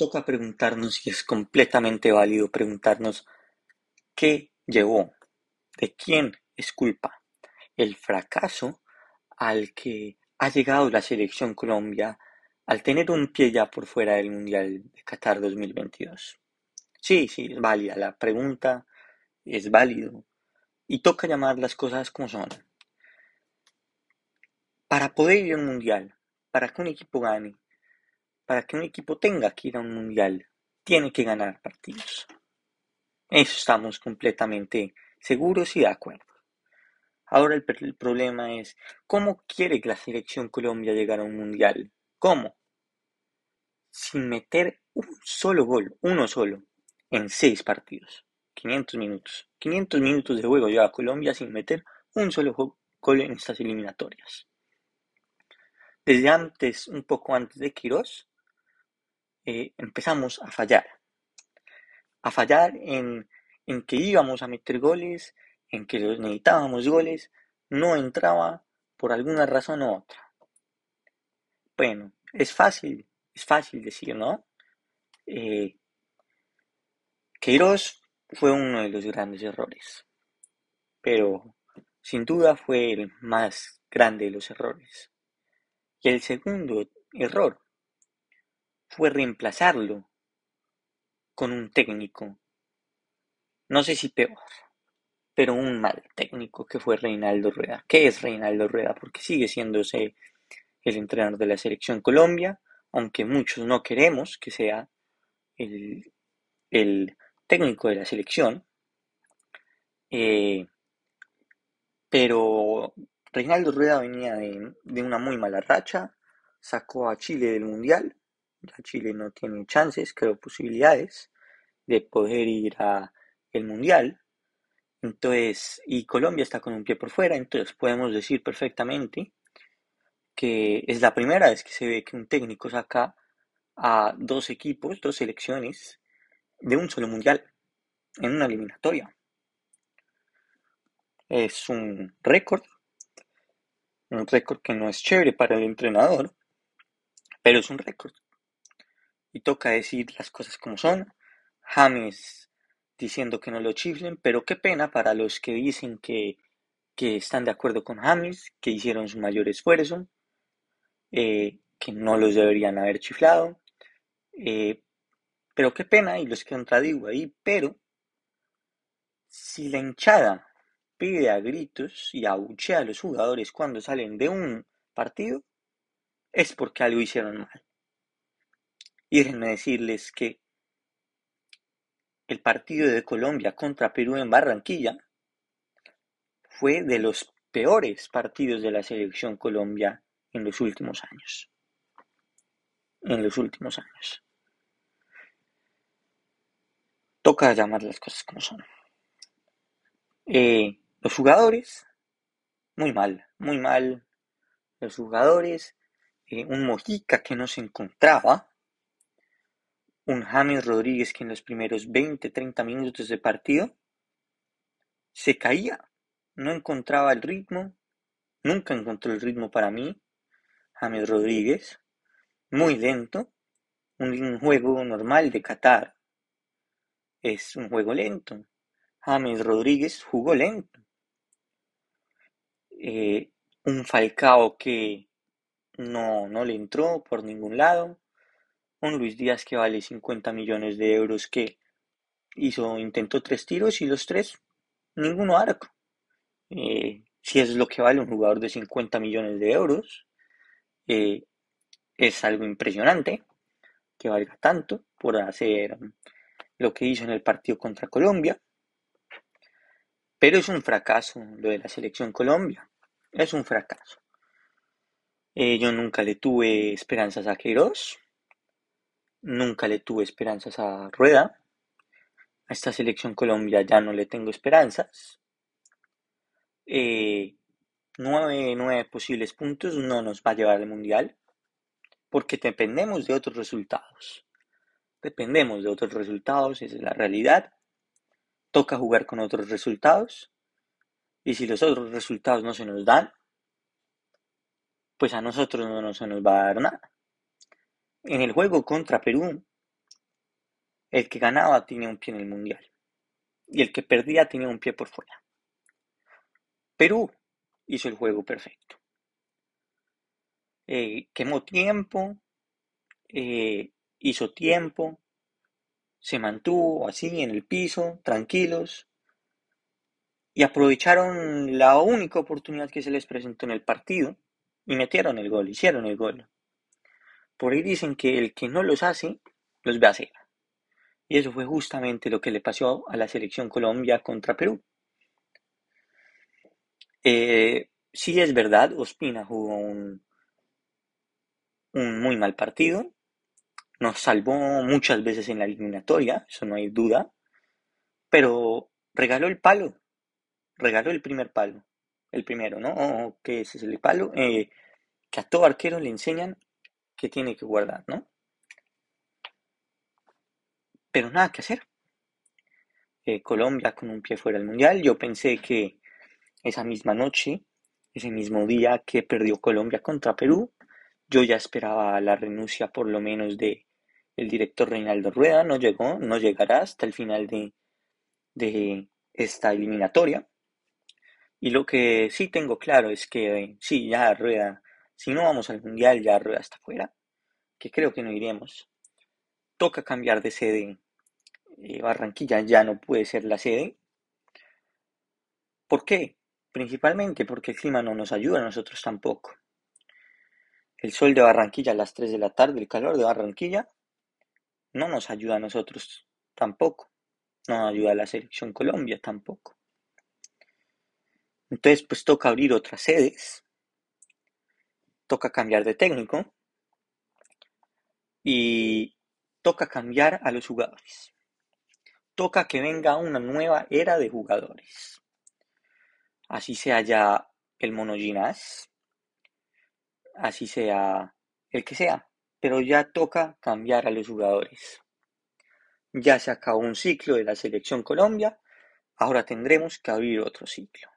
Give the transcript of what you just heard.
toca preguntarnos y es completamente válido preguntarnos qué llevó, de quién es culpa el fracaso al que ha llegado la selección Colombia al tener un pie ya por fuera del Mundial de Qatar 2022. Sí, sí, es válida la pregunta, es válido y toca llamar las cosas como son. Para poder ir a un Mundial, para que un equipo gane, para que un equipo tenga que ir a un mundial, tiene que ganar partidos. Eso estamos completamente seguros y de acuerdo. Ahora el, problema es, ¿cómo quiere la selección Colombia llegar a un mundial? ¿Cómo? Sin meter un solo gol, uno solo, en seis partidos. 500 minutos. 500 minutos de juego lleva Colombia sin meter un solo gol en estas eliminatorias. Desde antes, un poco antes de Quirós, empezamos a fallar. A fallar en, en que íbamos a meter goles, en que necesitábamos goles, no entraba por alguna razón u otra. Bueno, es fácil, es fácil decir, ¿no? Eh, Queiroz fue uno de los grandes errores, pero sin duda fue el más grande de los errores. Y el segundo error fue reemplazarlo con un técnico, no sé si peor, pero un mal técnico que fue Reinaldo Rueda. ¿Qué es Reinaldo Rueda? Porque sigue siendo el entrenador de la selección Colombia, aunque muchos no queremos que sea el, técnico de la selección. Eh, pero Reinaldo Rueda venía de, de, una muy mala racha, sacó a Chile del Mundial Chile no tiene chances, creo, posibilidades de poder ir a el Mundial. Entonces, y Colombia está con un pie por fuera, entonces podemos decir perfectamente que es la primera vez que se ve que un técnico saca a dos equipos, dos selecciones de un solo mundial en una eliminatoria. Es un récord, un récord que no es chévere para el entrenador, pero es un récord y toca decir las cosas como son. James diciendo que no lo chiflen, pero qué pena para los que dicen que, que están de acuerdo con James, que hicieron su mayor esfuerzo, eh, que no los deberían haber chiflado. Eh, pero qué pena, y los contradigo ahí, pero si la hinchada pide a gritos y abuchea a los jugadores cuando salen de un partido, es porque algo hicieron mal. Y déjenme decirles que el partido de Colombia contra Perú en Barranquilla fue de los peores partidos de la selección Colombia en los últimos años. En los últimos años. Toca llamar las cosas como son. Eh, los jugadores, muy mal, muy mal. Los jugadores, eh, un Mojica que no se encontraba, un James Rodríguez que en los primeros 20, 30 minutos de partido se caía, no encontraba el ritmo, nunca encontró el ritmo para mí, James Rodríguez, muy lento, un, juego normal de Qatar, es un juego lento, James Rodríguez jugó lento, eh, un Falcao que no, no le entró por ningún lado, un Luis Díaz que vale 50 millones de euros que hizo, intentó tres tiros y los tres, ninguno arco. Eh, si es lo que vale un jugador de 50 millones de euros, eh, es algo impresionante que valga tanto por hacer lo que hizo en el partido contra Colombia. Pero es un fracaso lo de la selección Colombia. Es un fracaso. Eh, yo nunca le tuve esperanzas a Queiroz. Nunca le tuve esperanzas a Rueda. A esta selección Colombia ya no le tengo esperanzas. Eh, nueve, nueve posibles puntos no nos va a llevar al Mundial porque dependemos de otros resultados. Dependemos de otros resultados, esa es la realidad. Toca jugar con otros resultados. Y si los otros resultados no se nos dan, pues a nosotros no, no se nos va a dar nada. En el juego contra Perú, el que ganaba tenía un pie en el mundial y el que perdía tenía un pie por fuera. Perú hizo el juego perfecto. Eh, quemó tiempo, eh, hizo tiempo, se mantuvo así en el piso, tranquilos, y aprovecharon la única oportunidad que se les presentó en el partido y metieron el gol, hicieron el gol. Por ahí dicen que el que no los hace, los ve hacer. Y eso fue justamente lo que le pasó a la selección Colombia contra Perú. Eh, sí es verdad, Ospina jugó un, un muy mal partido. Nos salvó muchas veces en la eliminatoria, eso no hay duda. Pero regaló el palo. Regaló el primer palo. El primero, ¿no? ¿Qué es el palo? Eh, que a todo arquero le enseñan que tiene que guardar, ¿no? Pero nada que hacer. Eh, Colombia con un pie fuera del mundial. Yo pensé que esa misma noche, ese mismo día que perdió Colombia contra Perú, yo ya esperaba la renuncia por lo menos de el director Reinaldo Rueda. No llegó, no llegará hasta el final de, de esta eliminatoria. Y lo que sí tengo claro es que sí, ya Rueda, si no vamos al mundial, ya Rueda está fuera, que creo que no iremos toca cambiar de sede. Eh, Barranquilla ya no puede ser la sede. ¿Por qué? Principalmente porque el clima no nos ayuda a nosotros tampoco. El sol de Barranquilla a las 3 de la tarde, el calor de Barranquilla, no nos ayuda a nosotros tampoco. No ayuda a la selección Colombia tampoco. Entonces, pues toca abrir otras sedes. Toca cambiar de técnico. Y toca cambiar a los jugadores. Toca que venga una nueva era de jugadores. Así sea ya el Mono así sea el que sea, pero ya toca cambiar a los jugadores. Ya se acabó un ciclo de la selección Colombia, ahora tendremos que abrir otro ciclo.